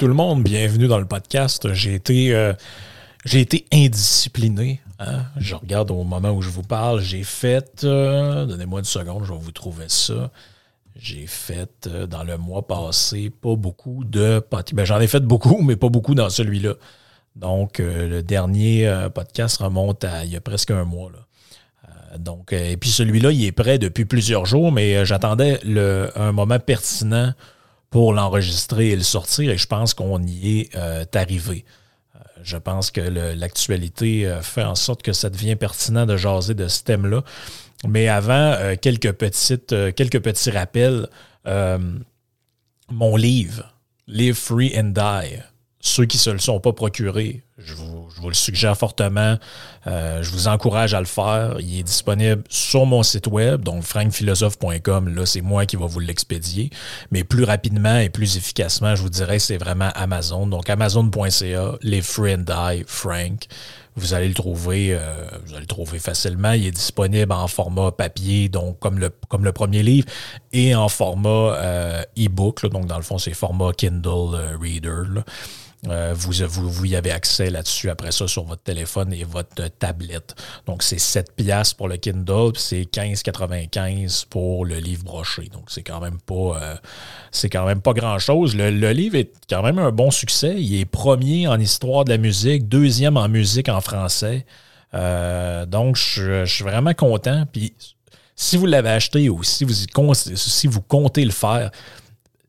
Tout le monde, bienvenue dans le podcast. J'ai été, euh, j'ai été indiscipliné. hein. Je regarde au moment où je vous parle. J'ai fait, euh, donnez-moi une seconde, je vais vous trouver ça. J'ai fait euh, dans le mois passé pas beaucoup de podcasts. Ben, j'en ai fait beaucoup, mais pas beaucoup dans celui-là. Donc, le dernier podcast remonte à il y a presque un mois. Donc, et puis celui-là, il est prêt depuis plusieurs jours, mais j'attendais un moment pertinent pour l'enregistrer et le sortir, et je pense qu'on y est euh, arrivé. Euh, Je pense que l'actualité euh, fait en sorte que ça devient pertinent de jaser de ce thème-là. Mais avant, quelques, petites, quelques petits rappels. Mon livre, Live Free and Die, ceux qui ne se le sont pas procurés, je vous, le suggère fortement. Euh, je vous encourage à le faire. Il est disponible sur mon site web, donc frankphilosophe.com. Là, c'est moi qui va vous l'expédier. Mais plus rapidement et plus efficacement, je vous dirais, c'est vraiment Amazon. Donc, amazon.ca, Live Free and Die, Frank. Vous allez le trouver, euh, vous allez le trouver facilement. Il est disponible en format papier, donc comme le, comme le premier livre, et en format euh, e-book. donc, dans le fond, c'est format Kindle Reader. Euh, vous, vous, vous y avez accès là-dessus après ça sur votre téléphone et votre tablette. Donc, c'est 7 piastres pour le Kindle, puis c'est 15,95 pour le livre broché. Donc, c'est quand même pas euh, c'est quand même pas grand-chose. Le, le livre est quand même un bon succès. Il est premier en histoire de la musique, deuxième en musique en français. Euh, donc, je, suis vraiment content. Puis, si vous l'avez acheté ou si vous, si vous comptez le faire,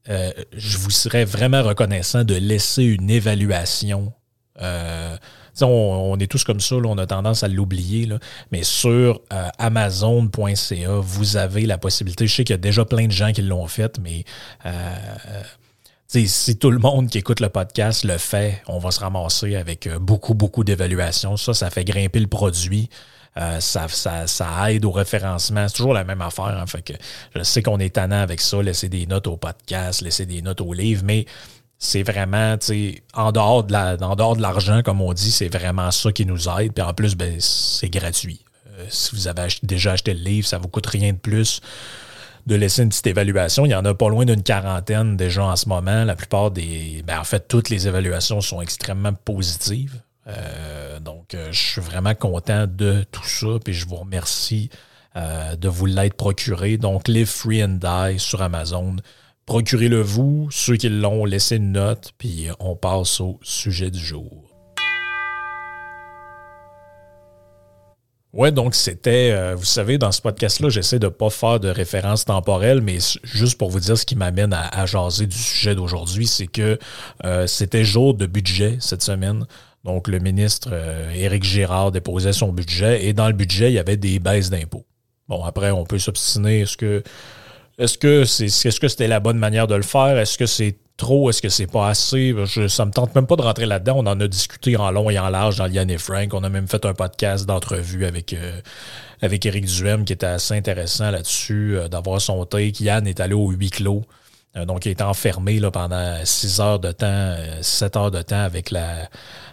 euh, je vous serais vraiment reconnaissant de laisser une évaluation. Euh, on, est tous comme ça, on a tendance à l'oublier, mais sur euh, amazon.ca, vous avez la possibilité. Je sais qu'il y a déjà plein de gens qui l'ont fait, mais si tout le monde qui écoute le podcast le fait, on va se ramasser avec beaucoup, beaucoup d'évaluations. Ça, ça fait grimper le produit. Euh, ça, aide au référencement. C'est toujours la même affaire. hein. Que je sais qu'on est tannant avec ça, laisser des notes au podcast, laisser des notes au livre, mais c'est vraiment, tu sais, en dehors de la, en dehors de l'argent, comme on dit, c'est vraiment ça qui nous aide. Puis en plus, ben, c'est gratuit. Euh, si vous avez déjà acheté le livre, ça vous coûte rien de plus de laisser une petite évaluation. Il y en a pas loin d'une quarantaine déjà en ce moment. La plupart des. Ben, en fait, toutes les évaluations sont extrêmement positives. Euh, donc, euh, je suis vraiment content de tout ça. Puis je vous remercie euh, de vous l'être procuré. Donc, Live Free and Die sur Amazon. Procurez-le vous. Ceux qui l'ont, laissez une note. Puis on passe au sujet du jour. Ouais, donc c'était, vous savez, dans ce podcast-là, j'essaie de pas faire de référence temporelle, mais juste pour vous dire ce qui m'amène à, jaser du sujet d'aujourd'hui, c'est que c'était jour de budget cette semaine. Donc, le ministre euh, Éric Girard déposait son budget et dans le budget, il y avait des baisses d'impôts. Bon, après, on peut s'obstiner. Est-ce que est-ce que c'est est-ce que c'était la bonne manière de le faire? Est-ce que c'est trop? Est-ce que c'est pas assez? Je, ça me tente même pas de rentrer là-dedans. On en a discuté en long et en large dans Liane et Frank. On a même fait un podcast d'entrevue avec, euh, avec Éric Duhem qui était assez intéressant là-dessus, euh, d'avoir son take. Yann est allé au huis clos. Euh, donc, il est enfermé là, pendant six heures de temps, euh, sept heures de temps avec la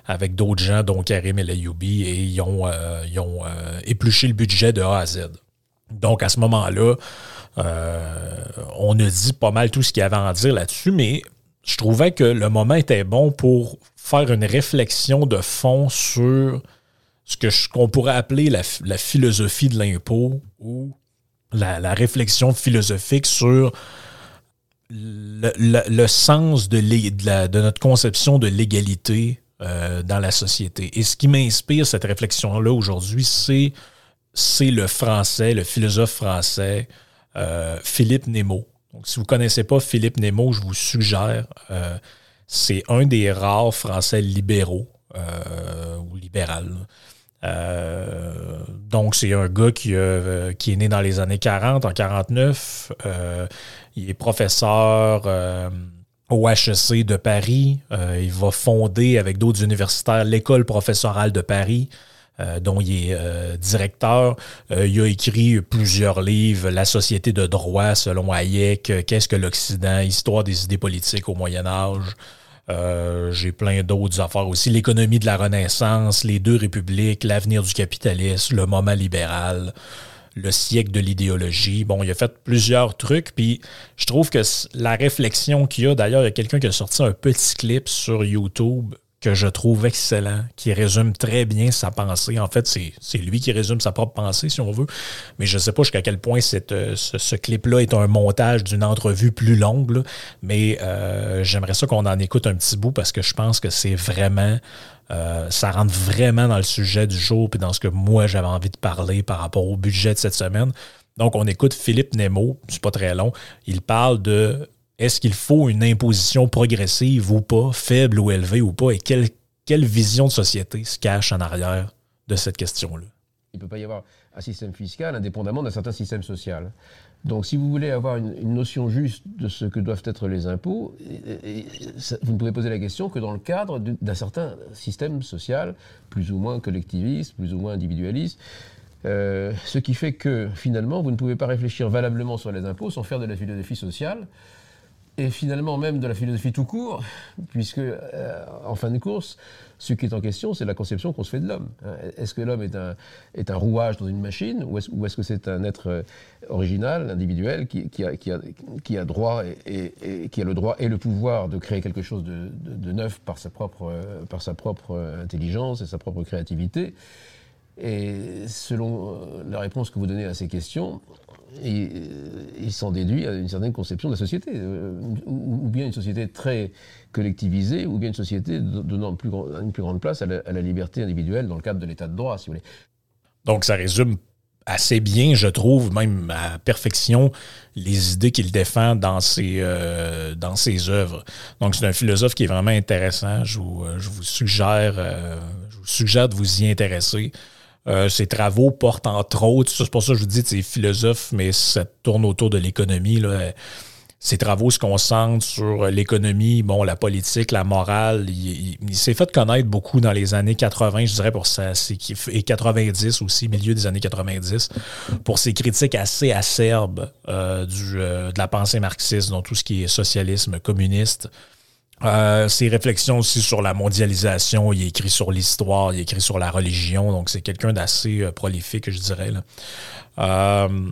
avec d'autres gens, dont Karim et Layoubi, et ils ont, euh, ils ont euh, épluché le budget de A à Z. Donc, à ce moment-là, euh, on a dit pas mal tout ce qu'il y avait à en dire là-dessus, mais je trouvais que le moment était bon pour faire une réflexion de fond sur ce que qu'on pourrait appeler la, philosophie de l'impôt ou la, réflexion philosophique sur le, sens de, de, notre conception de l'égalité euh, dans la société. Et ce qui m'inspire cette réflexion-là aujourd'hui, c'est, c'est le français, le philosophe français euh, Philippe Nemo. Donc, si vous ne connaissez pas Philippe Nemo, je vous suggère, euh, c'est un des rares Français libéraux ou libéral. donc, c'est un gars qui, qui, est né dans les années 40, en 49. il est professeur au HEC de Paris. il va fonder avec d'autres universitaires l'école professorale de Paris. Euh, dont il est euh, directeur. Euh, il a écrit plusieurs livres, La société de droit selon Hayek, Qu'est-ce que l'Occident, Histoire des idées politiques au Moyen Âge. J'ai plein d'autres affaires aussi. L'économie de la Renaissance, les deux républiques, l'avenir du capitalisme, le moment libéral le siècle de l'idéologie. Bon, il a fait plusieurs trucs, puis je trouve que la réflexion qu'il y a, d'ailleurs, il y a quelqu'un qui a sorti un petit clip sur YouTube que je trouve excellent, qui résume très bien sa pensée. En fait, c'est lui qui résume sa propre pensée, si on veut. Mais je ne sais pas jusqu'à quel point euh, ce, clip-là est un montage d'une entrevue plus longue. Mais euh, j'aimerais ça qu'on en écoute un petit bout parce que je pense que c'est vraiment... Euh, ça rentre vraiment dans le sujet du jour puis dans ce que moi j'avais envie de parler par rapport au budget de cette semaine. Donc, on écoute Philippe Nemo, c'est pas très long. Il parle de est-ce qu'il faut une imposition progressive ou pas, faible ou élevée ou pas, et quelle, quelle vision de société se cache en arrière de cette question-là? Il ne peut pas y avoir un système fiscal indépendamment d'un certain système social. Donc si vous voulez avoir une, notion juste de ce que doivent être les impôts, vous ne pouvez poser la question que dans le cadre d'un certain système social, plus ou moins collectiviste, plus ou moins individualiste. Euh, ce qui fait que finalement, vous ne pouvez pas réfléchir valablement sur les impôts sans faire de la philosophie sociale et finalement même de la philosophie tout court, puisque euh, en fin de course, ce qui est en question, c'est la conception qu'on se fait de l'homme. Hein. Est-ce que l'homme est un, est un rouage dans une machine, ou est-ce, que c'est un être euh, original, individuel, qui, qui, a, qui, a, droit et, qui a le droit et le pouvoir de créer quelque chose de, de, neuf par sa, propre, euh, par sa propre intelligence et sa propre créativité? Et selon la réponse que vous donnez à ces questions, euh, il s'en déduit à une certaine conception de la société, euh, ou, bien une société très collectivisée, ou bien une société donnant une plus grande place à la, liberté individuelle dans le cadre de l'état de droit, si vous voulez. Donc ça résume assez bien, je trouve, même à perfection, les idées qu'il défend dans ses, euh, dans ses œuvres. Donc, c'est un philosophe qui est vraiment intéressant. Je vous suggère, je vous suggère de vous y intéresser. Euh, ses travaux portent entre autres, c'est pour ça que je vous dis, c'est philosophe, mais ça tourne autour de l'économie. Ses travaux se concentrent sur l'économie, bon, la politique, la morale. Il, s'est fait connaître beaucoup dans les années 80, je dirais, pour ça, et 90 aussi, milieu des années 90, pour ses critiques assez acerbes euh, du, euh, de la pensée marxiste, dont tout ce qui est socialisme, communiste. Euh, ses réflexions aussi sur la mondialisation, il écrit sur l'histoire, il écrit sur la religion, donc c'est quelqu'un d'assez euh, prolifique, je dirais. Euh,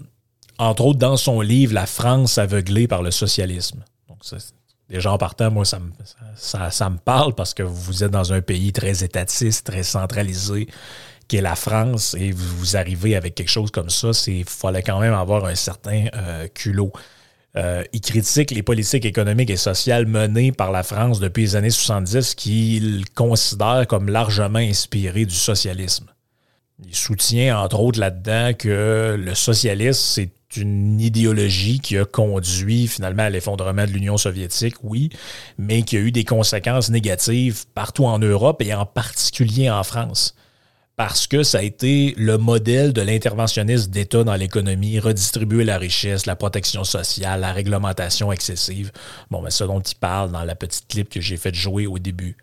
entre autres, dans son livre La France aveuglée par le socialisme. Donc, déjà en partant, moi, ça me, ça, me parle parce que vous êtes dans un pays très étatiste, très centralisé, qui est la France, et vous, arrivez avec quelque chose comme ça, il fallait quand même avoir un certain culot. Euh, il critique les politiques économiques et sociales menées par la France depuis les années 70 qu'il considère comme largement inspirées du socialisme. Il soutient entre autres là-dedans que le socialisme, c'est une idéologie qui a conduit finalement à l'effondrement de l'Union soviétique, oui, mais qui a eu des conséquences négatives partout en Europe et en particulier en France parce que ça a été le modèle de l'interventionnisme d'État dans l'économie, redistribuer la richesse, la protection sociale, la réglementation excessive. Bon, ben, ce dont il parle dans la petite clip que j'ai fait jouer au début.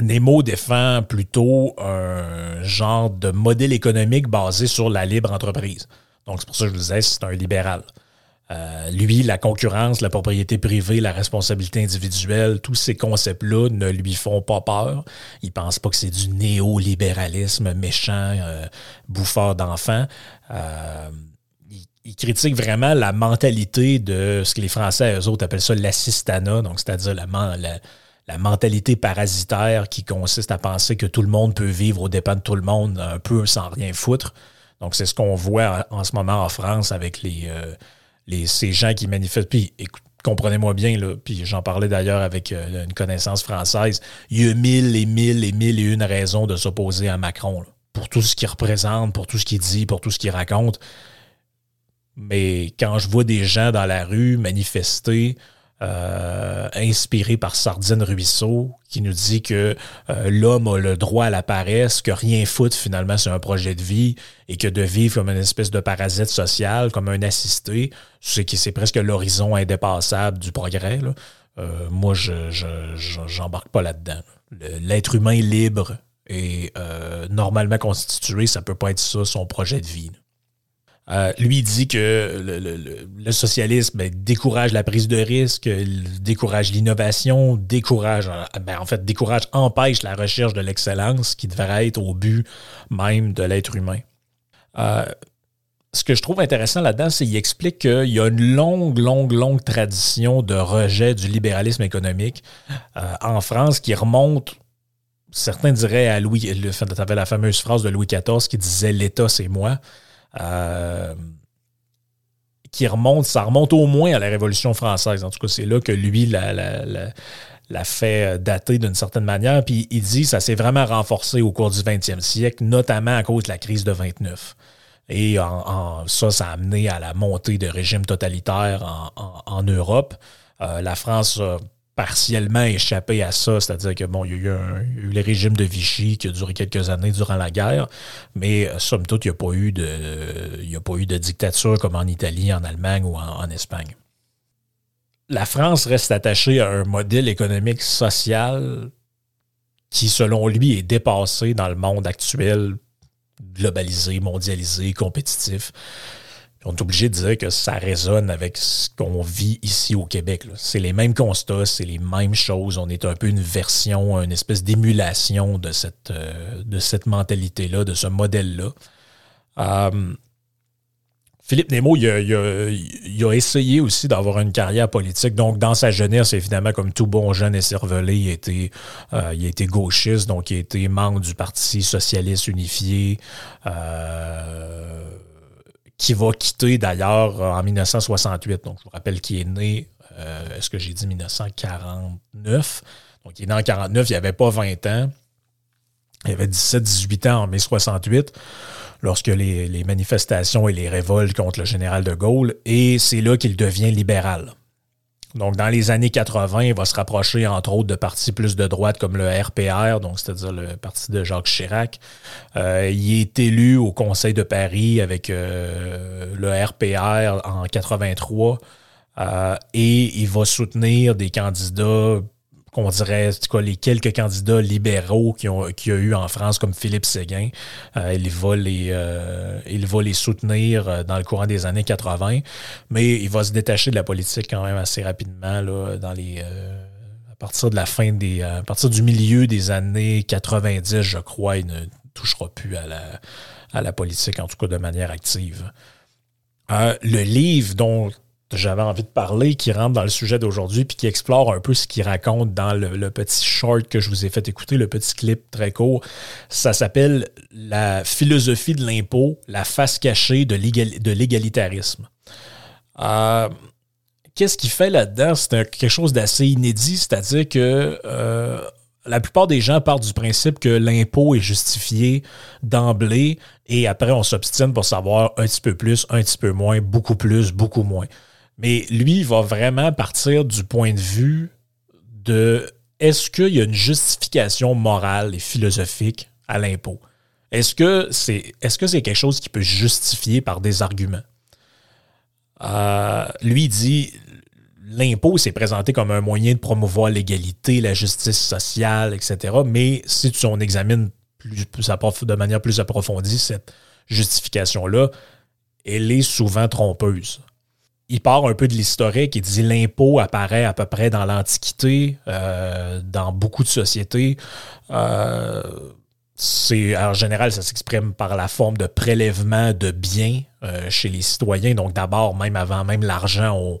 Nemo défend plutôt un genre de modèle économique basé sur la libre entreprise. Donc, c'est pour ça que je vous disais, c'est un libéral. Euh, lui, la concurrence, la propriété privée, la responsabilité individuelle, tous ces concepts-là ne lui font pas peur. Il pense pas que c'est du néolibéralisme méchant, euh, bouffeur d'enfants. Euh, il critique vraiment la mentalité de ce que les Français, eux autres, appellent ça l'assistanat, donc c'est-à-dire la, la, mentalité parasitaire qui consiste à penser que tout le monde peut vivre aux dépens de tout le monde, un peu sans rien foutre. Donc c'est ce qu'on voit en, ce moment en France avec les, euh, ces gens qui manifestent. Puis comprenez-moi bien, puis j'en parlais d'ailleurs avec euh, une connaissance française, il y a mille et mille et mille et une raisons de s'opposer à Macron. pour tout ce qu'il représente, pour tout ce qu'il dit, pour tout ce qu'il raconte. Mais quand je vois des gens dans la rue manifester, euh, inspirés par Sardine Ruisseau, qui nous dit que euh, l'homme a le droit à la paresse, que rien foutre finalement c'est un projet de vie et que de vivre comme une espèce de parasite social, comme un assisté, c'est c'est presque l'horizon indépassable du progrès. Euh, moi, je j'embarque pas là-dedans. L'être humain libre et normalement constitué, ça peut pas être ça son projet de vie. Euh, lui dit que le, socialisme ben, décourage la prise de risque, décourage l'innovation, décourage, euh, ben, en fait, décourage, empêche la recherche de l'excellence qui devrait être au but même de l'être humain. Euh, ce que je trouve intéressant là-dedans, c'est qu'il explique qu'il y a une longue, longue, longue tradition de rejet du libéralisme économique en France qui remonte certains diraient à Louis, tu avais la fameuse phrase de Louis XIV qui disait L'État, c'est moi. Euh, qui remonte, ça remonte au moins à la Révolution française. En tout cas, c'est là que lui l'a, fait dater d'une certaine manière. Puis il dit que ça s'est vraiment renforcé au cours du 20e siècle, notamment à cause de la crise de 29. Et ça, ça a amené à la montée de régimes totalitaires en, Europe. Euh, la France partiellement échappé à ça, c'est-à-dire que bon, il y, a eu le régime de Vichy qui a duré quelques années durant la guerre, mais euh, somme toute, il n'y a pas eu de, il a pas eu de dictature comme en Italie, en Allemagne ou en, Espagne. La France reste attachée à un modèle économique social qui, selon lui, est dépassé dans le monde actuel, globalisé, mondialisé, compétitif on est obligé de dire que ça résonne avec ce qu'on vit ici au Québec. C'est les mêmes constats, c'est les mêmes choses. On est un peu une version, une espèce d'émulation de cette, euh, de cette mentalité-là, de ce modèle-là. Euh, Philippe Nemo, il a, essayé aussi d'avoir une carrière politique. Donc, dans sa jeunesse, évidemment, comme tout bon jeune et cervelé, il a été, euh, il a été gauchiste, donc il a été membre du Parti socialiste unifié. Euh, qui va quitter d'ailleurs en 1968. Donc, je vous rappelle qu'il est né, euh, est-ce que j'ai dit 1949? Donc, il est né en 49, il n'avait pas 20 ans. Il avait 17-18 ans en mai 68, lorsque les, manifestations et les révoltes contre le général de Gaulle, et c'est là qu'il devient libéral. Donc, dans les années 80, il va se rapprocher, entre autres, de partis plus de droite comme le RPR, donc c'est-à-dire le parti de Jacques Chirac. Euh, il est élu au Conseil de Paris avec euh, le RPR en 83 euh, et il va soutenir des candidats qu'on dirait, les quelques candidats libéraux qu'il qui a eu en France, comme Philippe Séguin. Euh, il, va les, euh, il va les soutenir euh, dans le courant des années 80, mais il va se détacher de la politique quand même assez rapidement à partir de la fin des. à partir du milieu des années 90, je crois, il ne touchera plus à la, à la politique, en tout cas de manière active. le livre dont j'avais envie de parler, qui rentre dans le sujet d'aujourd'hui, puis qui explore un peu ce qu'il raconte dans le, petit short que je vous ai fait écouter, le petit clip très court. Ça s'appelle La philosophie de l'impôt, la face cachée de l'égalitarisme. Euh, qu'est-ce qu'il fait là-dedans? C'est quelque chose d'assez inédit, c'est-à-dire que euh, la plupart des gens partent du principe que l'impôt est justifié d'emblée et après on s'obstine pour savoir un petit peu plus, un petit peu moins, beaucoup plus, beaucoup moins. Mais lui, il va vraiment partir du point de vue de est-ce qu'il y a une justification morale et philosophique à l'impôt? Est-ce que c'est est -ce c'est quelque chose qui peut justifier par des arguments? Euh, lui dit l'impôt s'est présenté comme un moyen de promouvoir l'égalité, la justice sociale, etc. Mais si tu en examines plus, de manière plus approfondie, cette justification-là, elle est souvent trompeuse il part un peu de l'historique et dit l'impôt apparaît à peu près dans l'Antiquité, euh, dans beaucoup de sociétés. Euh, en général, ça s'exprime par la forme de prélèvement de biens euh, chez les citoyens. Donc d'abord, même avant même l'argent,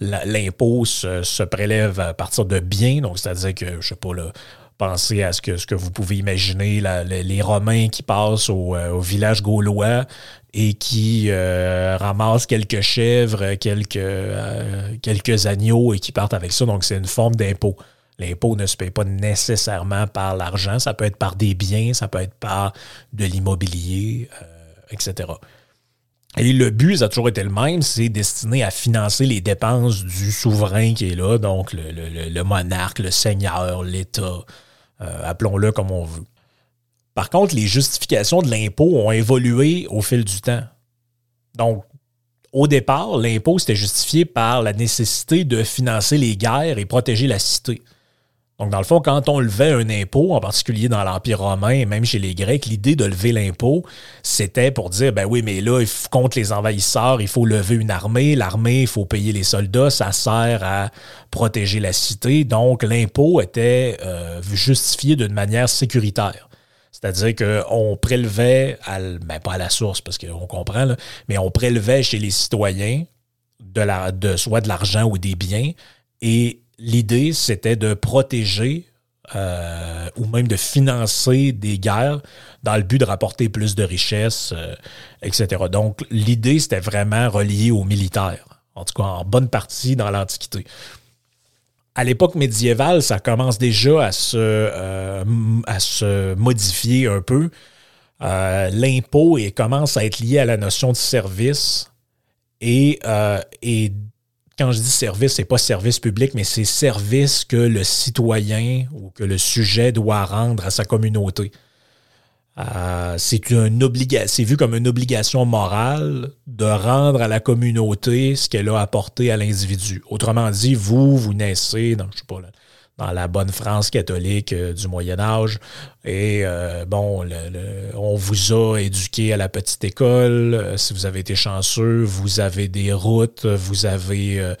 l'impôt se, prélève à partir de biens. Donc c'est-à-dire que, je sais pas, là, pensez à ce que, ce que vous pouvez imaginer, les, Romains qui passent au, euh, village gaulois et qui euh, ramassent quelques chèvres, quelques, quelques agneaux et qui partent avec ça. Donc c'est une forme d'impôt. L'impôt ne se paye pas nécessairement par l'argent, ça peut être par des biens, ça peut être par de l'immobilier, euh, etc. Et le but, ça a toujours été le même, c'est destiné à financer les dépenses du souverain qui est là, donc le, monarque, le seigneur, l'État, euh, appelons-le comme on veut. Par contre, les justifications de l'impôt ont évolué au fil du temps. Donc, au départ, l'impôt, c'était justifié par la nécessité de financer les guerres et protéger la cité. Donc, dans le fond, quand on levait un impôt, en particulier dans l'Empire romain et même chez les Grecs, l'idée de lever l'impôt, c'était pour dire, ben oui, mais là, contre les envahisseurs, il faut lever une armée. L'armée, il faut payer les soldats. Ça sert à protéger la cité. Donc, l'impôt était euh, justifié d'une manière sécuritaire. C'est-à-dire qu'on prélevait, à, ben pas à la source, parce qu'on comprend, mais on prélevait chez les citoyens de la, de, soit de l'argent ou des biens, et l'idée, c'était de protéger euh, ou même de financer des guerres dans le but de rapporter plus de richesses, euh, etc. Donc, l'idée, c'était vraiment relié aux militaires, en tout cas en bonne partie dans l'Antiquité. À l'époque médiévale, ça commence déjà à se, euh, à se modifier un peu. L'impôt commence à être lié à la notion de service et, et quand je dis service, c'est pas service public, mais c'est service que le citoyen ou que le sujet doit rendre à sa communauté. Euh, c'est c'est vu comme une obligation morale de rendre à la communauté ce qu'elle a apporté à l'individu. Autrement dit, vous, vous naissez dans, je sais pas, dans la bonne France catholique euh, du Moyen Âge. Et euh, bon, on vous a éduqué à la petite école. Euh, si vous avez été chanceux, vous avez des routes, vous avez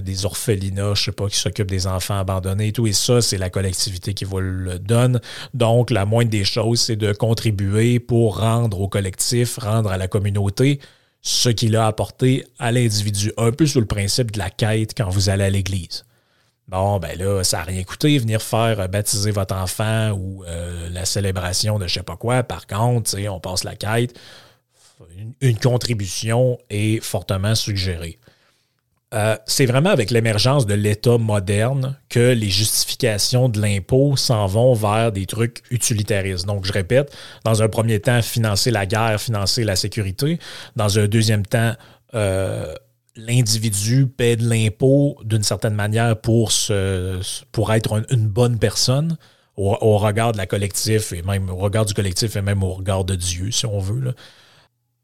des orphelinats, je sais pas, qui s'occupent des enfants abandonnés et tout. Et ça, c'est la collectivité qui vous le donne. Donc, la moindre des choses, c'est de contribuer pour rendre au collectif, rendre à la communauté ce qu'il a apporté à l'individu. Un peu sous le principe de la quête quand vous allez à l'église. Bon, ben là, ça n'a rien coûté venir faire euh, baptiser votre enfant ou euh, la célébration de je sais pas quoi. Par contre, on passe la quête. Une, contribution est fortement suggérée. Euh, c'est vraiment avec l'émergence de l'État moderne que les justifications de l'impôt s'en vont vers des trucs utilitaristes. Donc, je répète, dans un premier temps, financer la guerre, financer la sécurité. Dans un deuxième temps, l'individu paie de l'impôt d'une certaine manière pour, pour être une bonne personne au, regard de la collectif et même au regard du collectif et même au regard de Dieu, si on veut.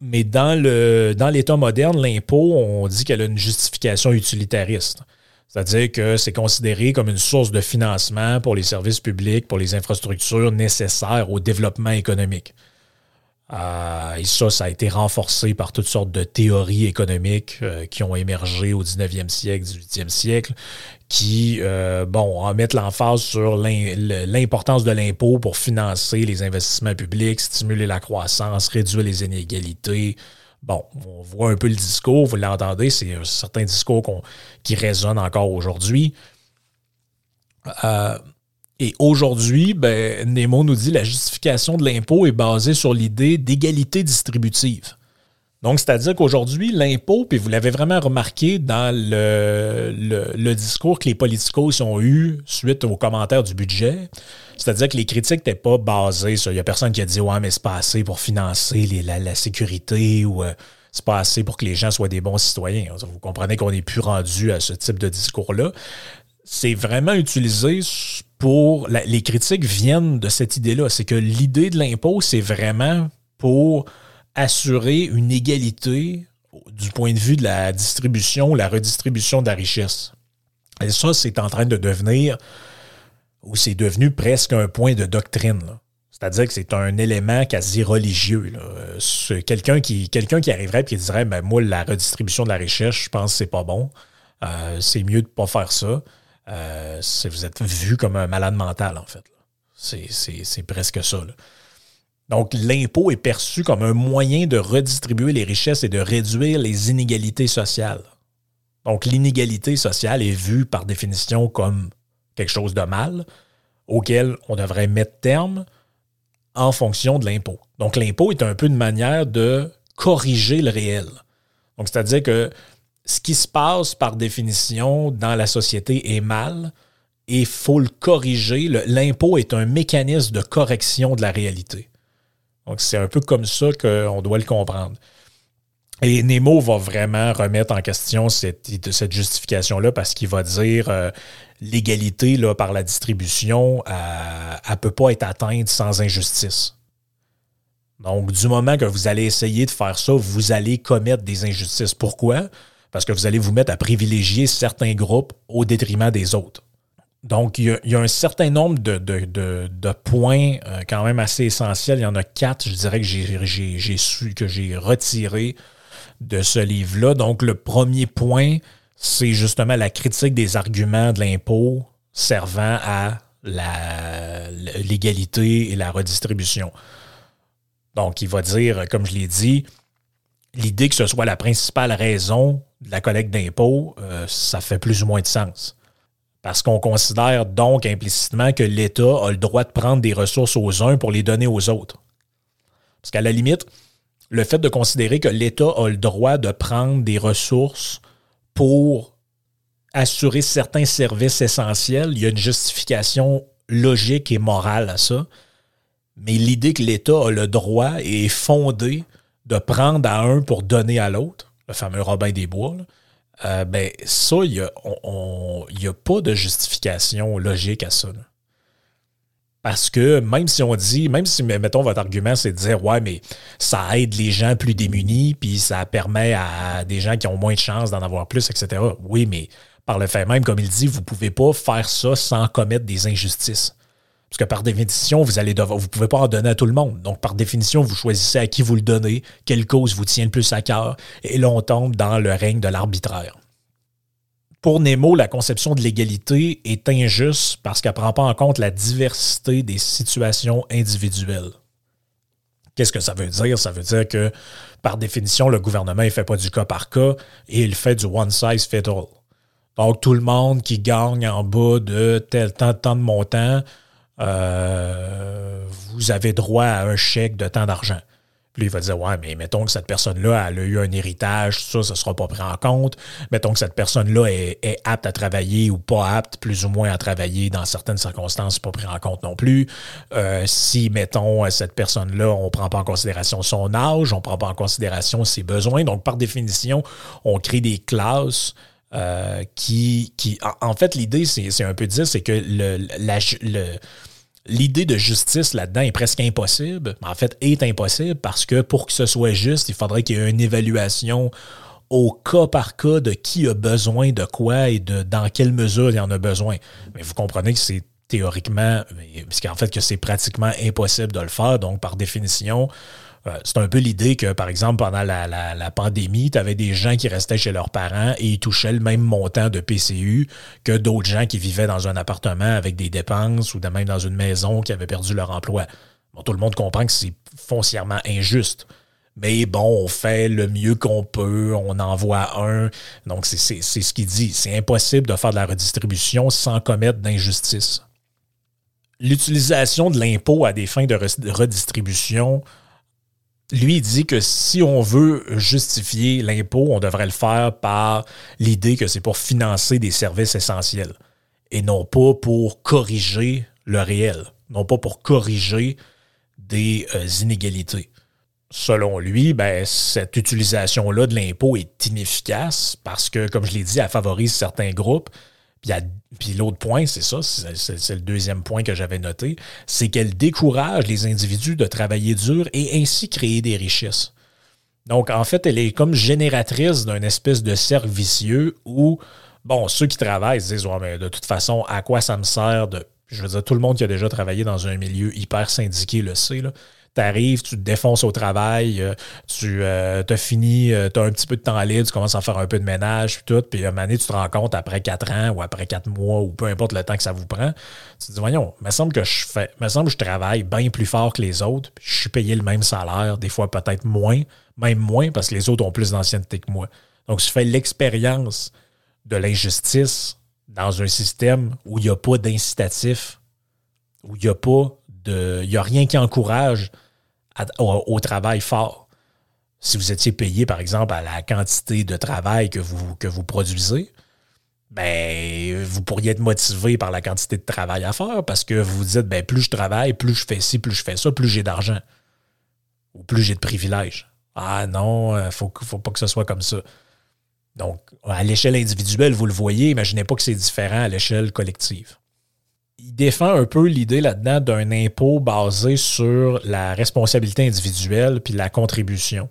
Mais dans, le, dans l'État moderne, l'impôt, on dit qu'elle a une justification utilitariste. C'est-à-dire que c'est considéré comme une source de financement pour les services publics, pour les infrastructures nécessaires au développement économique. Euh, et ça, ça a été renforcé par toutes sortes de théories économiques euh, qui ont émergé au 19e siècle, 18e siècle, qui, euh, bon, en mettent l'emphase sur l'importance de l'impôt pour financer les investissements publics, stimuler la croissance, réduire les inégalités. Bon, on voit un peu le discours, vous l'entendez, c'est un certain discours qui résonne encore aujourd'hui. Et aujourd'hui, ben, Nemo nous dit la justification de l'impôt est basée sur l'idée d'égalité distributive. Donc, c'est-à-dire qu'aujourd'hui, l'impôt, puis vous l'avez vraiment remarqué dans le, discours que les politicos ont eu suite aux commentaires du budget, c'est-à-dire que les critiques n'étaient pas basées sur. Il n'y a personne qui a dit Ouais, mais c'est pas assez pour financer la, sécurité ou euh, c'est pas assez pour que les gens soient des bons citoyens. Vous comprenez qu'on n'est plus rendu à ce type de discours-là. C'est vraiment utilisé pour. les critiques viennent de cette idée-là. C'est que l'idée de l'impôt, c'est vraiment pour assurer une égalité du point de vue de la distribution, la redistribution de la richesse. Et ça, c'est en train de devenir, ou c'est devenu presque un point de doctrine. C'est-à-dire que c'est un élément quasi religieux. Quelqu'un qui, quelqu'un qui arriverait et qui dirait ben, Moi, la redistribution de la richesse, je pense que c'est pas bon. Euh, c'est mieux de ne pas faire ça. Euh, vous êtes vu comme un malade mental, en fait. C'est presque ça. Donc, l'impôt est perçu comme un moyen de redistribuer les richesses et de réduire les inégalités sociales. Donc, l'inégalité sociale est vue par définition comme quelque chose de mal auquel on devrait mettre terme en fonction de l'impôt. Donc, l'impôt est un peu une manière de corriger le réel. Donc, c'est-à-dire que ce qui se passe par définition dans la société est mal et il faut le corriger. L'impôt est un mécanisme de correction de la réalité. Donc, c'est un peu comme ça qu'on doit le comprendre. Et Nemo va vraiment remettre en question cette, justification-là parce qu'il va dire euh, l'égalité par la distribution, elle ne peut pas être atteinte sans injustice. Donc, du moment que vous allez essayer de faire ça, vous allez commettre des injustices. Pourquoi? Parce que vous allez vous mettre à privilégier certains groupes au détriment des autres. Donc, il y, a, un certain nombre de, points euh, quand même assez essentiels. Il y en a quatre, je dirais, que j'ai su, que j'ai retiré de ce livre-là. Donc, le premier point, c'est justement la critique des arguments de l'impôt servant à l'égalité et la redistribution. Donc, il va dire, comme je l'ai dit, l'idée que ce soit la principale raison la collecte d'impôts, euh, ça fait plus ou moins de sens. Parce qu'on considère donc implicitement que l'État a le droit de prendre des ressources aux uns pour les donner aux autres. Parce qu'à la limite, le fait de considérer que l'État a le droit de prendre des ressources pour assurer certains services essentiels, il y a une justification logique et morale à ça. Mais l'idée que l'État a le droit et est fondée de prendre à un pour donner à l'autre, le fameux Robin des Bois, euh, ben ça, il n'y a, pas de justification logique à ça. Parce que même si on dit, même si, mettons, votre argument, c'est de dire, ouais, mais ça aide les gens plus démunis, puis ça permet à des gens qui ont moins de chances d'en avoir plus, etc. Oui, mais par le fait même, comme il dit, vous ne pouvez pas faire ça sans commettre des injustices. Parce que par définition, vous allez devoir, vous pouvez pas en donner à tout le monde. Donc, par définition, vous choisissez à qui vous le donnez, quelle cause vous tient le plus à cœur, et là, on tombe dans le règne de l'arbitraire. Pour Nemo, la conception de l'égalité est injuste parce qu'elle ne prend pas en compte la diversité des situations individuelles. Qu'est-ce que ça veut dire? Ça veut dire que, par définition, le gouvernement ne fait pas du cas par cas et il fait du one size fit all. Donc, tout le monde qui gagne en bas de tel temps, tant de montant euh, vous avez droit à un chèque de tant d'argent. Puis il va dire, ouais, mais mettons que cette personne-là, a eu un héritage, ça, ça ne sera pas pris en compte. Mettons que cette personne-là est, apte à travailler ou pas apte, plus ou moins à travailler dans certaines circonstances, pas pris en compte non plus. Euh, si, mettons, cette personne-là, on ne prend pas en considération son âge, on ne prend pas en considération ses besoins. Donc, par définition, on crée des classes euh, qui, qui, en, fait, l'idée, c'est un peu dire, c'est que l'idée de justice là-dedans est presque impossible. En fait, est impossible parce que pour que ce soit juste, il faudrait qu'il y ait une évaluation au cas par cas de qui a besoin de quoi et de dans quelle mesure il en a besoin. Mais vous comprenez que c'est théoriquement, puisqu'en fait que c'est pratiquement impossible de le faire. Donc, par définition, euh, c'est un peu l'idée que, par exemple, pendant la, pandémie, tu avais des gens qui restaient chez leurs parents et ils touchaient le même montant de PCU que d'autres gens qui vivaient dans un appartement avec des dépenses ou même dans une maison qui avaient perdu leur emploi. Bon, tout le monde comprend que c'est foncièrement injuste. Mais bon, on fait le mieux qu'on peut, on envoie un. Donc, c'est ce qu'il dit. C'est impossible de faire de la redistribution sans commettre d'injustice. L'utilisation de l'impôt à des fins de redistribution, lui, dit que si on veut justifier l'impôt, on devrait le faire par l'idée que c'est pour financer des services essentiels et non pas pour corriger le réel, non pas pour corriger des euh, inégalités. Selon lui, ben, cette utilisation-là de l'impôt est inefficace parce que, comme je l'ai dit, elle favorise certains groupes puis, l'autre point, c'est ça, c'est le deuxième point que j'avais noté, c'est qu'elle décourage les individus de travailler dur et ainsi créer des richesses. Donc, en fait, elle est comme génératrice d'un espèce de cercle vicieux où, bon, ceux qui travaillent se disent, ouais, mais de toute façon, à quoi ça me sert de. Je veux dire, tout le monde qui a déjà travaillé dans un milieu hyper syndiqué le sait, là Tu arrives, tu te défonces au travail, euh, tu euh, as fini, tu as un petit peu de temps libre, tu commences à faire un peu de ménage, puis tout, puis à un moment tu te rends compte après quatre ans ou après quatre mois ou peu importe le temps que ça vous prend, tu te dis, voyons, il me semble que je fais, me semble je travaille bien plus fort que les autres, puis je suis payé le même salaire, des fois peut-être moins, même moins parce que les autres ont plus d'ancienneté que moi. Donc, je fais l'expérience de l'injustice dans un système où il n'y a pas d'incitatif, où il n'y a pas de. Il y a rien qui encourage au, travail fort. Si vous étiez payé, par exemple, à la quantité de travail que vous, produisez, ben, vous pourriez être motivé par la quantité de travail à faire parce que vous vous dites, ben, plus je travaille, plus je fais ci, plus je fais ça, plus j'ai d'argent. Ou plus j'ai de privilèges. Ah non, il euh, ne faut, faut pas que ce soit comme ça. Donc, à l'échelle individuelle, vous le voyez, imaginez pas que c'est différent à l'échelle collective. Il défend un peu l'idée là-dedans d'un impôt basé sur la responsabilité individuelle puis la contribution.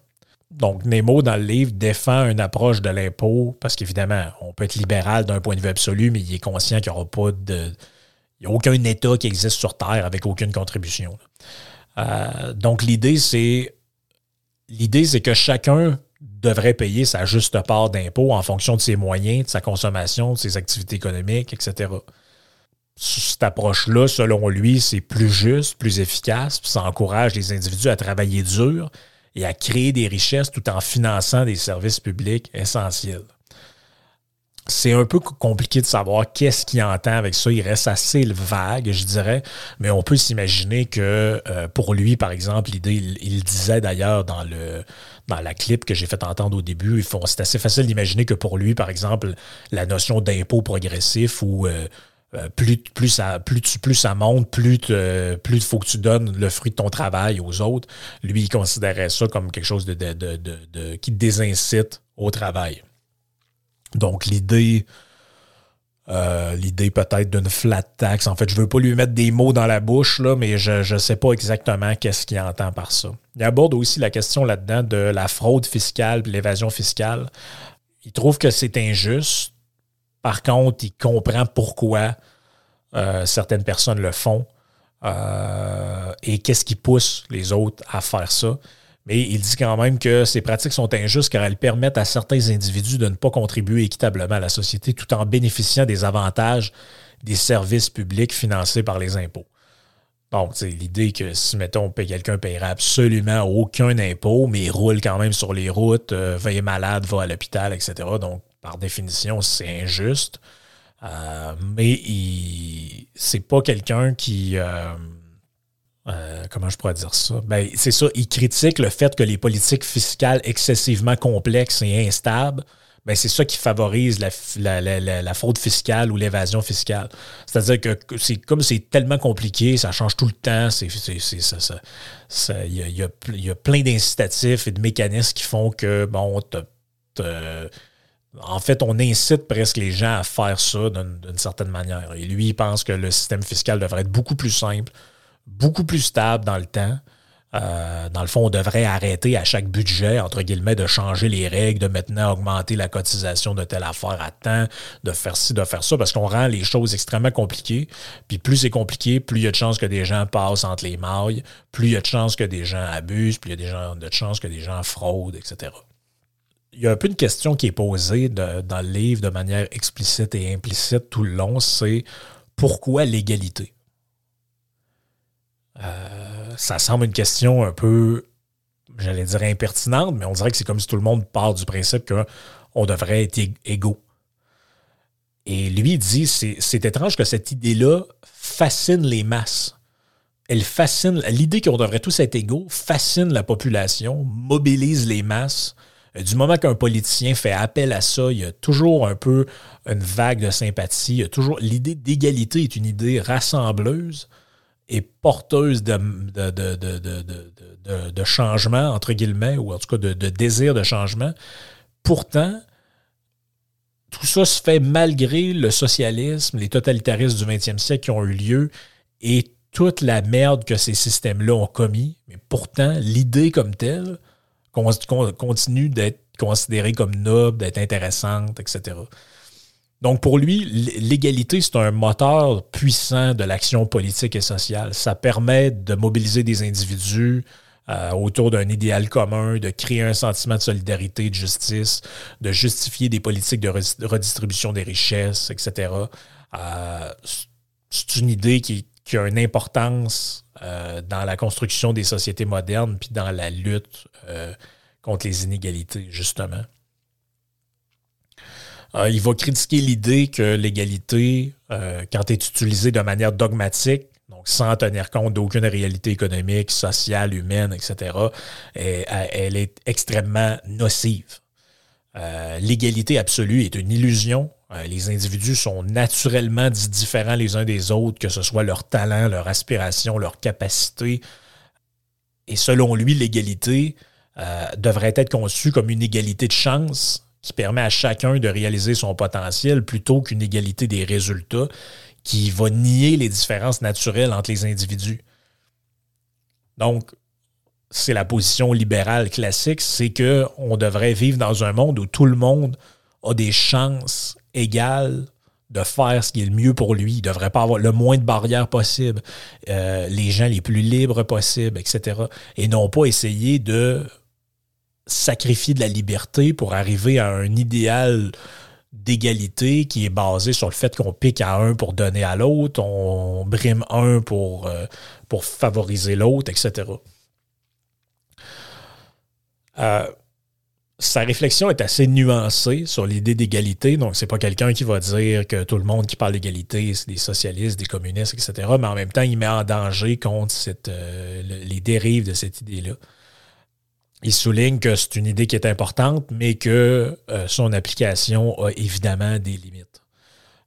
Donc, Nemo, dans le livre, défend une approche de l'impôt parce qu'évidemment, on peut être libéral d'un point de vue absolu, mais il est conscient qu'il n'y aura pas de. Il n'y a aucun État qui existe sur Terre avec aucune contribution. Euh, donc, l'idée, c'est. L'idée, c'est que chacun devrait payer sa juste part d'impôt en fonction de ses moyens, de sa consommation, de ses activités économiques, etc. Cette approche-là, selon lui, c'est plus juste, plus efficace, puis ça encourage les individus à travailler dur et à créer des richesses tout en finançant des services publics essentiels c'est un peu compliqué de savoir qu'est-ce qu'il entend avec ça. Il reste assez vague, je dirais, mais on peut s'imaginer que euh, pour lui, par exemple, l'idée, il, disait d'ailleurs dans le dans la clip que j'ai fait entendre au début, c'est assez facile d'imaginer que pour lui, par exemple, la notion d'impôt progressif ou euh, euh, plus, plus, ça, plus, tu, plus ça monte, plus il plus faut que tu donnes le fruit de ton travail aux autres. Lui, il considérait ça comme quelque chose de, qui désincite au travail. Donc, l'idée, euh, l'idée peut-être d'une flat tax. En fait, je ne veux pas lui mettre des mots dans la bouche, là, mais je ne sais pas exactement qu'est-ce qu'il entend par ça. Il aborde aussi la question là-dedans de la fraude fiscale et l'évasion fiscale. Il trouve que c'est injuste. Par contre, il comprend pourquoi euh, certaines personnes le font euh, et qu'est-ce qui pousse les autres à faire ça. Mais il dit quand même que ces pratiques sont injustes car elles permettent à certains individus de ne pas contribuer équitablement à la société tout en bénéficiant des avantages des services publics financés par les impôts. Donc, l'idée que si, mettons, quelqu'un ne paiera absolument aucun impôt, mais il roule quand même sur les routes, euh, malade, va à l'hôpital, etc. Donc, par définition, c'est injuste. Euh, mais c'est pas quelqu'un qui. Euh, euh, comment je pourrais dire ça? Ben, c'est ça, il critique le fait que les politiques fiscales excessivement complexes et instables, ben, c'est ça qui favorise la, la, fraude fiscale ou l'évasion fiscale. C'est-à-dire que c'est comme c'est tellement compliqué, ça change tout le temps, c'est, ça, il, y a, y a, plein d'incitatifs et de mécanismes qui font que, bon, en fait, on incite presque les gens à faire ça d'une certaine manière. Et lui, il pense que le système fiscal devrait être beaucoup plus simple, beaucoup plus stable dans le temps. Euh, dans le fond, on devrait arrêter à chaque budget, entre guillemets, de changer les règles, de maintenant augmenter la cotisation de telle affaire à temps, de faire ci, de faire ça, parce qu'on rend les choses extrêmement compliquées. Puis plus c'est compliqué, plus il y a de chances que des gens passent entre les mailles, plus il y a de chances que des gens abusent, plus il y a de chances que des gens fraudent, etc. Il y a un peu une question qui est posée dans le livre de manière explicite et implicite tout le long, c'est pourquoi l'égalité? Euh, ça semble une question un peu, j'allais dire impertinente, mais on dirait que c'est comme si tout le monde part du principe qu'on devrait être égaux. Et lui dit, c'est étrange que cette idée-là fascine les masses. Elle fascine, l'idée qu'on devrait tous être égaux fascine la population, mobilise les masses. Euh, du moment qu'un politicien fait appel à ça, il y a toujours un peu une vague de sympathie. Toujours l'idée d'égalité est une idée rassembleuse est porteuse de, de, changement, entre guillemets, ou en tout cas de, désir de changement. Pourtant, tout ça se fait malgré le socialisme, les totalitarismes du 20e siècle qui ont eu lieu et toute la merde que ces systèmes-là ont commis. Mais pourtant, l'idée comme telle continue d'être considérée comme noble, d'être intéressante, etc. Donc pour lui, l'égalité, c'est un moteur puissant de l'action politique et sociale. Ça permet de mobiliser des individus euh, autour d'un idéal commun, de créer un sentiment de solidarité, de justice, de justifier des politiques de redistribution des richesses, etc. Euh, c'est une idée qui, a une importance euh, dans la construction des sociétés modernes, puis dans la lutte contre les inégalités, justement. Euh, il va critiquer l'idée que l'égalité, euh, quand est utilisée de manière dogmatique, donc sans tenir compte d'aucune réalité économique, sociale, humaine, etc., elle, est extrêmement nocive. Euh, l'égalité absolue est une illusion. Les individus sont naturellement différents les uns des autres, que ce soit leur talent, leur aspiration, leur capacité. Et selon lui, l'égalité devrait être conçue comme une égalité de chance qui permet à chacun de réaliser son potentiel plutôt qu'une égalité des résultats qui va nier les différences naturelles entre les individus. Donc, c'est la position libérale classique, c'est que on devrait vivre dans un monde où tout le monde a des chances égales de faire ce qui est le mieux pour lui. Il devrait pas avoir le moins de barrières possible, euh, les gens les plus libres possibles, etc. Et non pas essayer de sacrifier de la liberté pour arriver à un idéal d'égalité qui est basé sur le fait qu'on pique à un pour donner à l'autre, on brime un pour, euh, pour favoriser l'autre, etc. Euh, sa réflexion est assez nuancée sur l'idée d'égalité. Donc, c'est pas quelqu'un qui va dire que tout le monde qui parle d'égalité, c'est des socialistes, des communistes, etc. Mais en même temps, il met en danger contre euh, les dérives de cette idée-là. Il souligne que c'est une idée qui est importante, mais que euh, son application a évidemment des limites.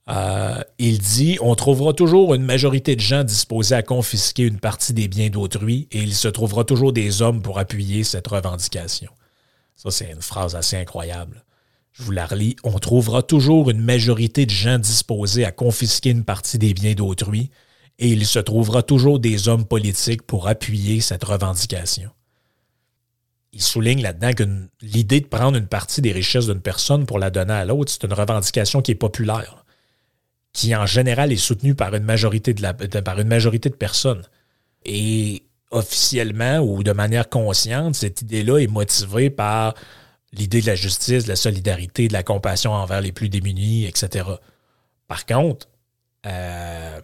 Euh, il dit On trouvera toujours une majorité de gens disposés à confisquer une partie des biens d'autrui et il se trouvera toujours des hommes pour appuyer cette revendication. Ça, c'est une phrase assez incroyable. Je vous la relis. On trouvera toujours une majorité de gens disposés à confisquer une partie des biens d'autrui et il se trouvera toujours des hommes politiques pour appuyer cette revendication il souligne là-dedans que l'idée de prendre une partie des richesses d'une personne pour la donner à l'autre, c'est une revendication qui est populaire, qui en général est soutenue par une majorité de, par une majorité de personnes. Et officiellement ou de manière consciente, cette idée-là est motivée par l'idée de la justice, de la solidarité, de la compassion envers les plus démunis, etc. Par contre, euh,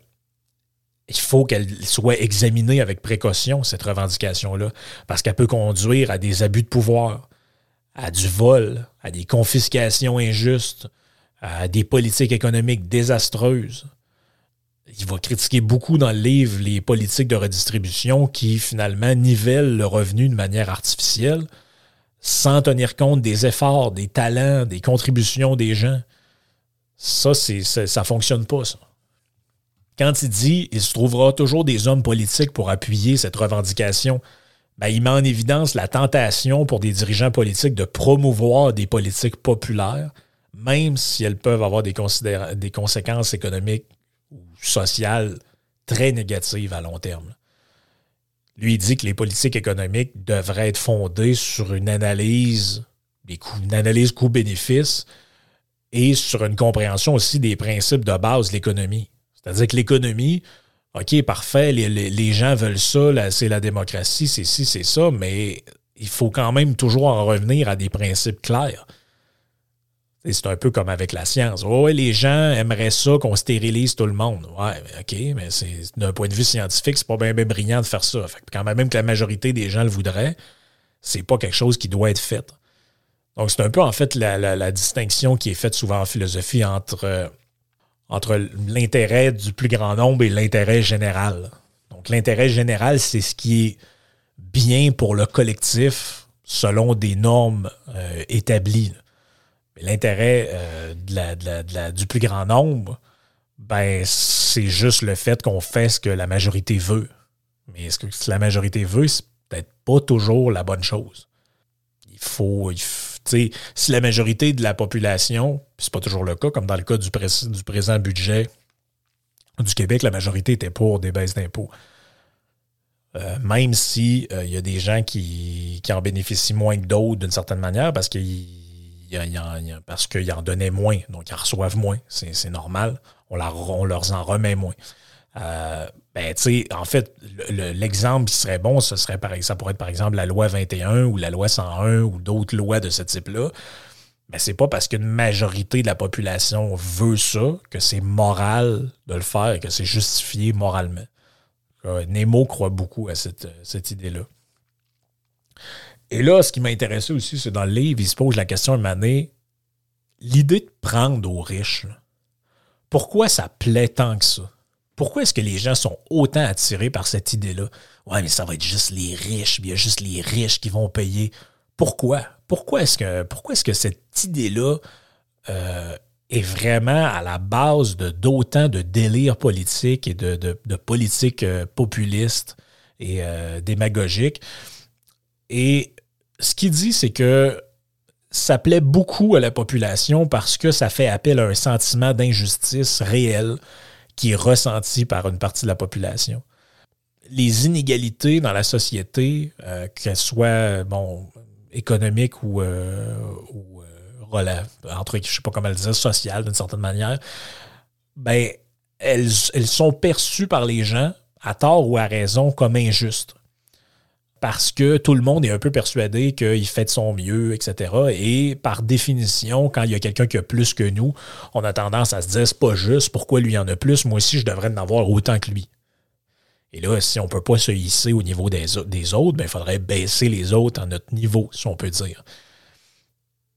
il faut qu'elle soit examinée avec précaution, cette revendication-là, parce qu'elle peut conduire à des abus de pouvoir, à du vol, à des confiscations injustes, à des politiques économiques désastreuses. Il va critiquer beaucoup dans le livre les politiques de redistribution qui finalement nivellent le revenu de manière artificielle sans tenir compte des efforts, des talents, des contributions des gens. Ça, ça, ça fonctionne pas. Quand il dit il se trouvera toujours des hommes politiques pour appuyer cette revendication, ben, il met en évidence la tentation pour des dirigeants politiques de promouvoir des politiques populaires, même si elles peuvent avoir des conséquences économiques ou sociales très négatives à long terme. Lui, dit que les politiques économiques devraient être fondées sur une analyse, une analyse coût-bénéfice et sur une compréhension aussi des principes de base de l'économie. C'est-à-dire que l'économie, OK, parfait, les, gens veulent ça, c'est la démocratie, c'est ci, c'est ça, mais il faut quand même toujours en revenir à des principes clairs. C'est un peu comme avec la science. Ouais, les gens aimeraient ça qu'on stérilise tout le monde. Ouais, OK, mais d'un point de vue scientifique, c'est pas bien, brillant de faire ça. Quand même que la majorité des gens le voudraient, c'est pas quelque chose qui doit être fait. Donc, c'est un peu en fait la, la, distinction qui est faite souvent en philosophie entre euh, entre l'intérêt du plus grand nombre et l'intérêt général. Donc l'intérêt général, c'est ce qui est bien pour le collectif selon des normes euh, établies. L'intérêt euh, du plus grand nombre, ben, c'est juste le fait qu'on fait ce que la majorité veut. Mais ce que la majorité veut, c'est peut-être pas toujours la bonne chose. Il faut, si la majorité de la population, c'est pas toujours le cas, comme dans le cas du, présent budget du Québec, la majorité était pour des baisses d'impôts. Euh, même s'il euh, y a des gens qui, en bénéficient moins que d'autres d'une certaine manière, parce qu'il y parce qu'ils en donnaient moins, donc ils en reçoivent moins. C'est normal. On, leur en remet moins. Euh, ben, en fait, l'exemple qui serait bon, ce serait par, ça pourrait être par exemple la loi 21 ou la loi 101 ou d'autres lois de ce type-là. Mais c'est pas parce qu'une majorité de la population veut ça que c'est moral de le faire et que c'est justifié moralement. Euh, Nemo croit beaucoup à cette idée-là. Et là, ce qui m'a intéressé aussi, c'est dans le livre, il se pose la question une année, l'idée de prendre aux riches, pourquoi ça plaît tant que ça? Pourquoi est-ce que les gens sont autant attirés par cette idée-là? Ouais, mais ça va être juste les riches, il y a juste les riches qui vont payer. Pourquoi? Pourquoi est-ce que, pourquoi est-ce que cette idée-là euh, est vraiment à la base de d'autant de délires politiques et de, de, politiques euh, populistes et euh, démagogiques? Et ce qu'il dit, c'est que ça plaît beaucoup à la population parce que ça fait appel à un sentiment d'injustice réel qui est ressenti par une partie de la population. Les inégalités dans la société, euh, qu'elles soient économiques ou, euh, ou euh, sais pas comment le dire, sociales d'une certaine manière, ben, elles sont perçues par les gens, à tort ou à raison, comme injustes parce que tout le monde est un peu persuadé qu'il fait de son mieux, etc. Et par définition, quand il y a quelqu'un qui a plus que nous, on a tendance à se dire c'est pas juste, pourquoi lui en a plus, moi aussi je devrais en avoir autant que lui. Et là, si on ne peut pas se hisser au niveau des, des autres, ben, il faudrait baisser les autres à notre niveau, si on peut dire.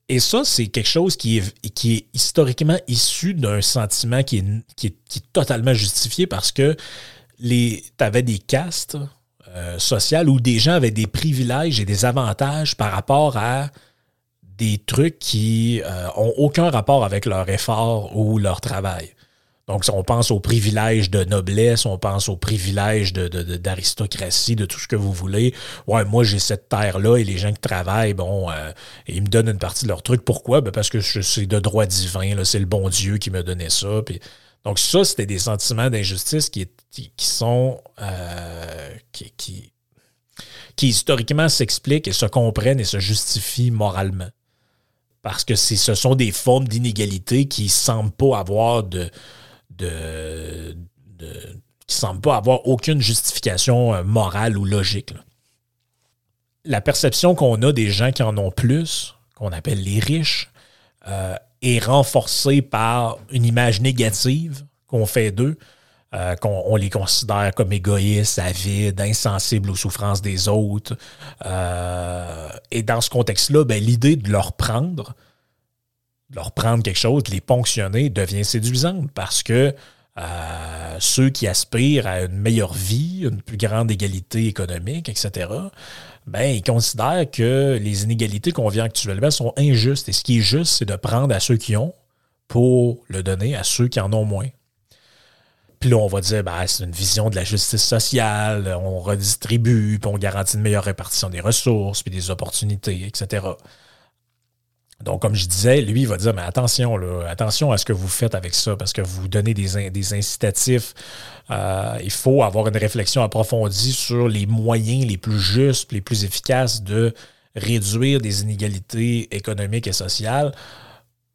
Et ça, c'est quelque chose qui est, historiquement issu d'un sentiment qui est, qui, est, qui est, totalement justifié parce que tu avais des castes euh, où des gens avaient des privilèges et des avantages par rapport à des trucs qui euh, ont aucun rapport avec leur effort ou leur travail. Donc, on pense aux privilèges de noblesse, on pense aux privilèges d'aristocratie, de, de, tout ce que vous voulez. Ouais, moi, j'ai cette terre-là et les gens qui travaillent, bon, euh, ils me donnent une partie de leur truc. Pourquoi? Ben parce que c'est de droit divin, c'est le bon Dieu qui me donnait ça. Donc, ça, c'était des sentiments d'injustice qui, sont. Euh, qui, historiquement s'expliquent et se comprennent et se justifient moralement. Parce que ce sont des formes d'inégalité qui ne semblent pas avoir de. de, qui semblent pas avoir aucune justification euh, morale ou logique. La perception qu'on a des gens qui en ont plus, qu'on appelle les riches, euh, est renforcé par une image négative qu'on fait d'eux, euh, qu'on les considère comme égoïstes, avides, insensibles aux souffrances des autres. Euh, et dans ce contexte-là, ben, l'idée de leur prendre, de leur prendre quelque chose, de les ponctionner, devient séduisante parce que ceux qui aspirent à une meilleure vie, une plus grande égalité économique, etc., ben, ils considèrent que les inégalités qu'on vit actuellement sont injustes. Et ce qui est juste, c'est de prendre à ceux qui ont pour le donner à ceux qui en ont moins. Puis là, on va dire, ben, c'est une vision de la justice sociale, on redistribue, puis on garantit une meilleure répartition des ressources, puis des opportunités, etc. Donc, comme je disais, lui, il va dire, mais attention, là, attention à ce que vous faites avec ça, parce que vous donnez des, incitatifs. Euh, il faut avoir une réflexion approfondie sur les moyens les plus justes, les plus efficaces de réduire des inégalités économiques et sociales.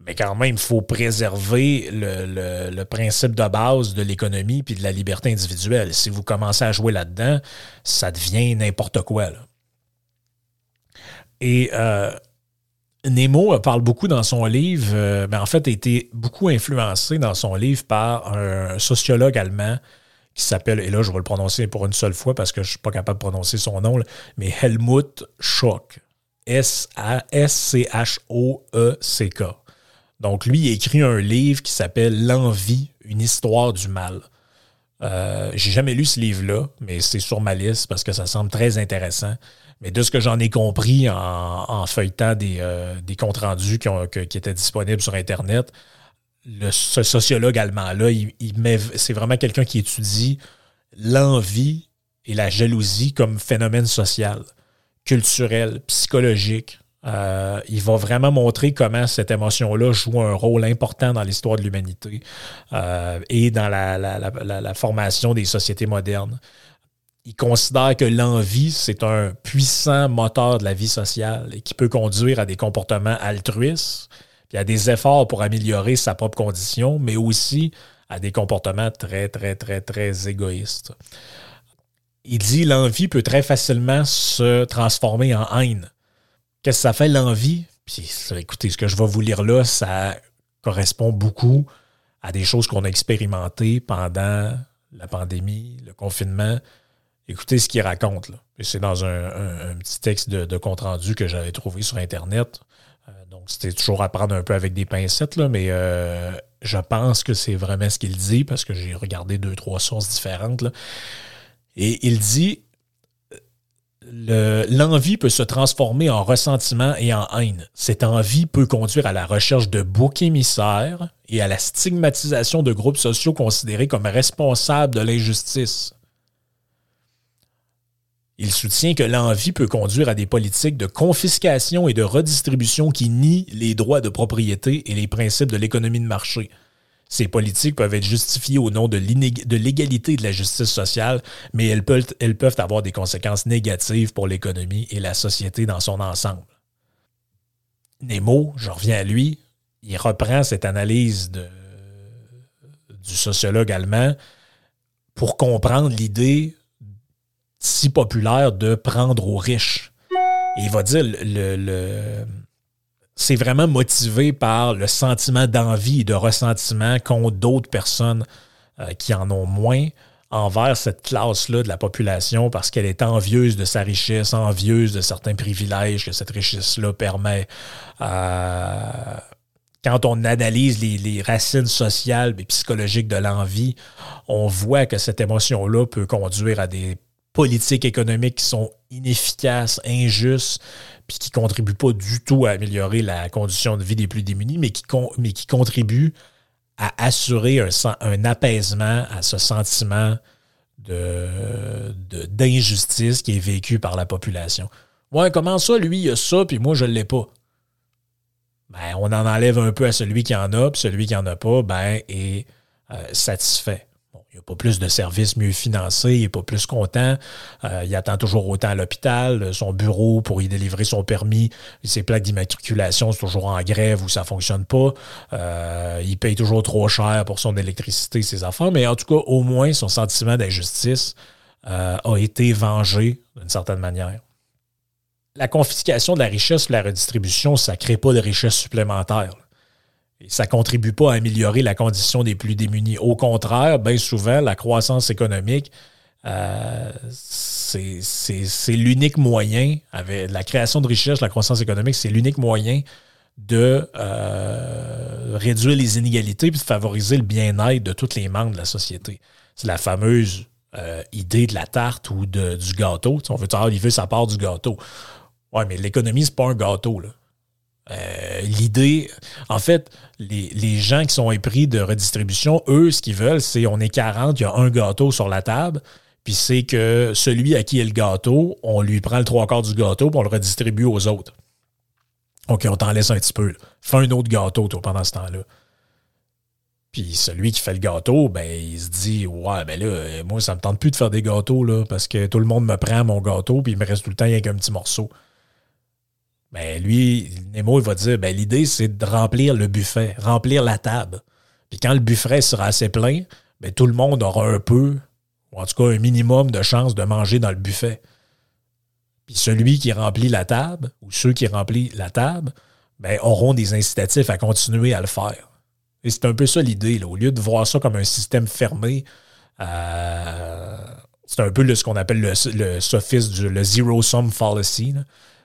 Mais quand même, il faut préserver le, principe de base de l'économie puis de la liberté individuelle. Si vous commencez à jouer là-dedans, ça devient n'importe quoi. Et euh, Nemo parle beaucoup dans son livre, euh, mais en fait, a été beaucoup influencé dans son livre par un sociologue allemand qui s'appelle, et là, je vais le prononcer pour une seule fois parce que je ne suis pas capable de prononcer son nom, mais Helmut Schock. S-A-S-C-H-O-E-C-K. Donc, lui, il écrit un livre qui s'appelle L'envie, une histoire du mal. Euh, j'ai jamais lu ce livre-là, mais c'est sur ma liste parce que ça semble très intéressant. Mais de ce que j'en ai compris en, feuilletant des, euh, comptes rendus qui, étaient disponibles sur Internet, ce sociologue allemand-là, il, c'est vraiment quelqu'un qui étudie l'envie et la jalousie comme phénomène social, culturel, psychologique. Euh, il va vraiment montrer comment cette émotion-là joue un rôle important dans l'histoire de l'humanité euh, et dans la, formation des sociétés modernes. Il considère que l'envie, c'est un puissant moteur de la vie sociale et qui peut conduire à des comportements altruistes, puis à des efforts pour améliorer sa propre condition, mais aussi à des comportements très, très, très, très égoïstes. Il dit l'envie peut très facilement se transformer en haine. Qu'est-ce que ça fait l'envie? Puis écoutez, ce que je vais vous lire là, ça correspond beaucoup à des choses qu'on a expérimentées pendant la pandémie, le confinement. Écoutez ce qu'il raconte. Là. C'est dans un, petit texte de, compte-rendu que j'avais trouvé sur Internet. Euh, donc, c'était toujours à prendre un peu avec des pincettes, là, mais euh, je pense que c'est vraiment ce qu'il dit parce que j'ai regardé deux, trois sources différentes. Et il dit l'envie peut se transformer en ressentiment et en haine. Cette envie peut conduire à la recherche de boucs émissaires et à la stigmatisation de groupes sociaux considérés comme responsables de l'injustice. Il soutient que l'envie peut conduire à des politiques de confiscation et de redistribution qui nient les droits de propriété et les principes de l'économie de marché. Ces politiques peuvent être justifiées au nom de l'égalité de la justice sociale, mais elles peuvent, avoir des conséquences négatives pour l'économie et la société dans son ensemble. Nemo, je reviens à lui, il reprend cette analyse du sociologue allemand pour comprendre l'idée si populaire de prendre aux riches. Et il va dire le, c'est vraiment motivé par le sentiment d'envie et de ressentiment qu'ont d'autres personnes euh, qui en ont moins envers cette classe-là de la population parce qu'elle est envieuse de sa richesse, envieuse de certains privilèges que cette richesse-là permet. Euh, quand on analyse les, les, racines sociales et psychologiques de l'envie, on voit que cette émotion-là peut conduire à des politiques économiques qui sont inefficaces, injustes, puis qui ne contribuent pas du tout à améliorer la condition de vie des plus démunis, mais qui, mais qui contribuent à assurer un, apaisement à ce sentiment d'injustice de, qui est vécu par la population. Ouais, comment ça, lui, il a ça, puis moi, je ne l'ai pas? Ben, on en enlève un peu à celui qui en a, puis celui qui n'en a pas, ben, est euh, satisfait. Il a pas plus de services mieux financés, il n'est pas plus content. Euh, il attend toujours autant à l'hôpital. Son bureau pour y délivrer son permis, ses plaques d'immatriculation sont toujours en grève ou ça ne fonctionne pas. Euh, il paye toujours trop cher pour son électricité, ses affaires. Mais en tout cas, au moins, son sentiment d'injustice euh, a été vengé d'une certaine manière. La confiscation de la richesse la redistribution, ça ne crée pas de richesse supplémentaire ça ne contribue pas à améliorer la condition des plus démunis. Au contraire, bien souvent, la croissance économique, euh, c'est l'unique moyen, avec la création de richesse, la croissance économique, c'est l'unique moyen de euh, réduire les inégalités et de favoriser le bien-être de tous les membres de la société. C'est la fameuse euh, idée de la tarte ou de, du gâteau. on veut dire, il veut sa part du gâteau. Ouais, mais l'économie, c'est pas un gâteau. Là. Euh, l'idée, en fait, les, gens qui sont épris de redistribution, eux, ce qu'ils veulent, c'est on est 40, il y a un gâteau sur la table, puis c'est que celui à qui est le gâteau, on lui prend le trois quarts du gâteau, puis on le redistribue aux autres. OK, on t'en laisse un petit peu. Fais un autre gâteau, toi, pendant ce temps-là. Puis celui qui fait le gâteau, ben, il se dit Ouais, ben là, moi, ça me tente plus de faire des gâteaux, parce que tout le monde me prend mon gâteau, puis il me reste tout le temps avec un petit morceau. Ben lui, Nemo, il va dire ben, l'idée, c'est de remplir le buffet, remplir la table. Puis quand le buffet sera assez plein, ben, tout le monde aura un peu, ou en tout cas un minimum de chances de manger dans le buffet. Puis celui qui remplit la table, ou ceux qui remplissent la table, ben, auront des incitatifs à continuer à le faire. Et c'est un peu ça l'idée. Au lieu de voir ça comme un système fermé, euh, c'est un peu ce qu'on appelle le, le sophisme du le zero-sum fallacy.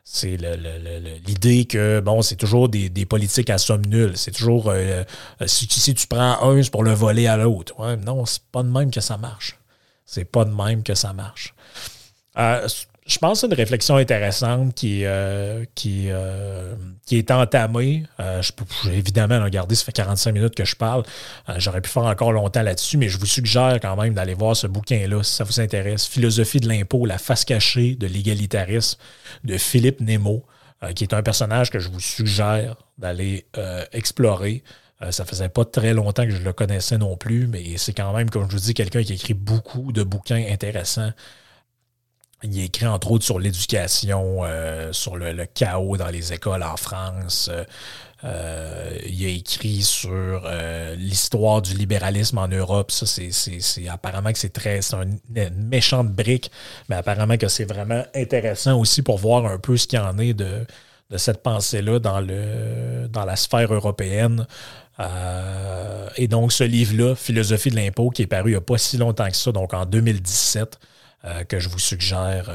C'est l'idée que, bon, c'est toujours des, politiques à somme nulle. C'est toujours, euh, euh, si, tu prends un, c'est pour le voler à l'autre. Ouais, non, c'est pas de même que ça marche. C'est pas de même que ça marche. Euh, je pense que c'est une réflexion intéressante qui, euh, qui, euh, qui est entamée. Euh, je peux évidemment regarder, ça fait 45 minutes que je parle. J'aurais pu faire encore longtemps là-dessus, mais je vous suggère quand même d'aller voir ce bouquin-là si ça vous intéresse. Philosophie de l'impôt, la face cachée de l'égalitarisme de Philippe Nemo, qui est un personnage que je vous suggère d'aller explorer. ça faisait pas très longtemps que je le connaissais non plus, mais c'est quand même, comme je vous dis, quelqu'un qui écrit beaucoup de bouquins intéressants il écrit entre autres sur l'éducation, euh, sur le, chaos dans les écoles en France. Euh, il a écrit sur euh, l'histoire du libéralisme en Europe. Ça, c'est apparemment que c'est très. C'est une, méchante brique, mais apparemment que c'est vraiment intéressant aussi pour voir un peu ce qu'il y en est de, cette pensée-là dans, le, dans la sphère européenne. Euh, et donc, ce livre-là, Philosophie de l'impôt, qui est paru il n'y a pas si longtemps que ça, donc en 2017, que je vous suggère,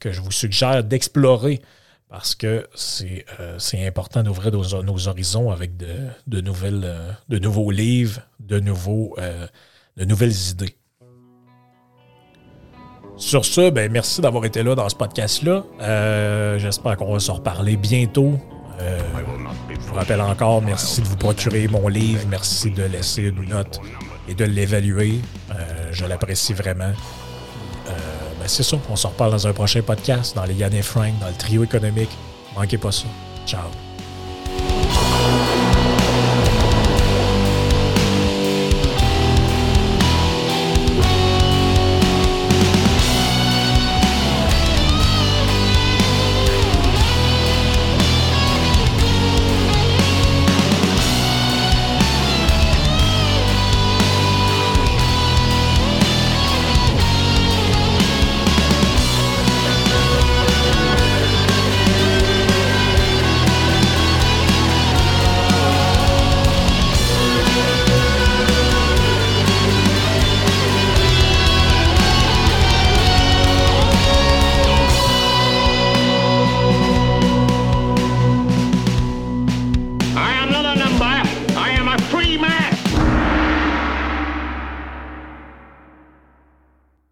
que je vous suggère d'explorer parce que c'est euh, important d'ouvrir nos, nos, horizons avec de, de nouvelles, euh, de nouveaux livres, de, nouveaux, euh, de nouvelles idées. Sur ce, ben, merci d'avoir été là dans ce podcast-là. Euh, j'espère qu'on va se reparler bientôt. je vous rappelle encore, merci de vous procurer mon livre, merci de laisser une note et de l'évaluer. je l'apprécie vraiment. Ben, c'est ça. On se reparle dans un prochain podcast, dans les Yann et Frank, dans le trio économique. Manquez pas ça. Ciao.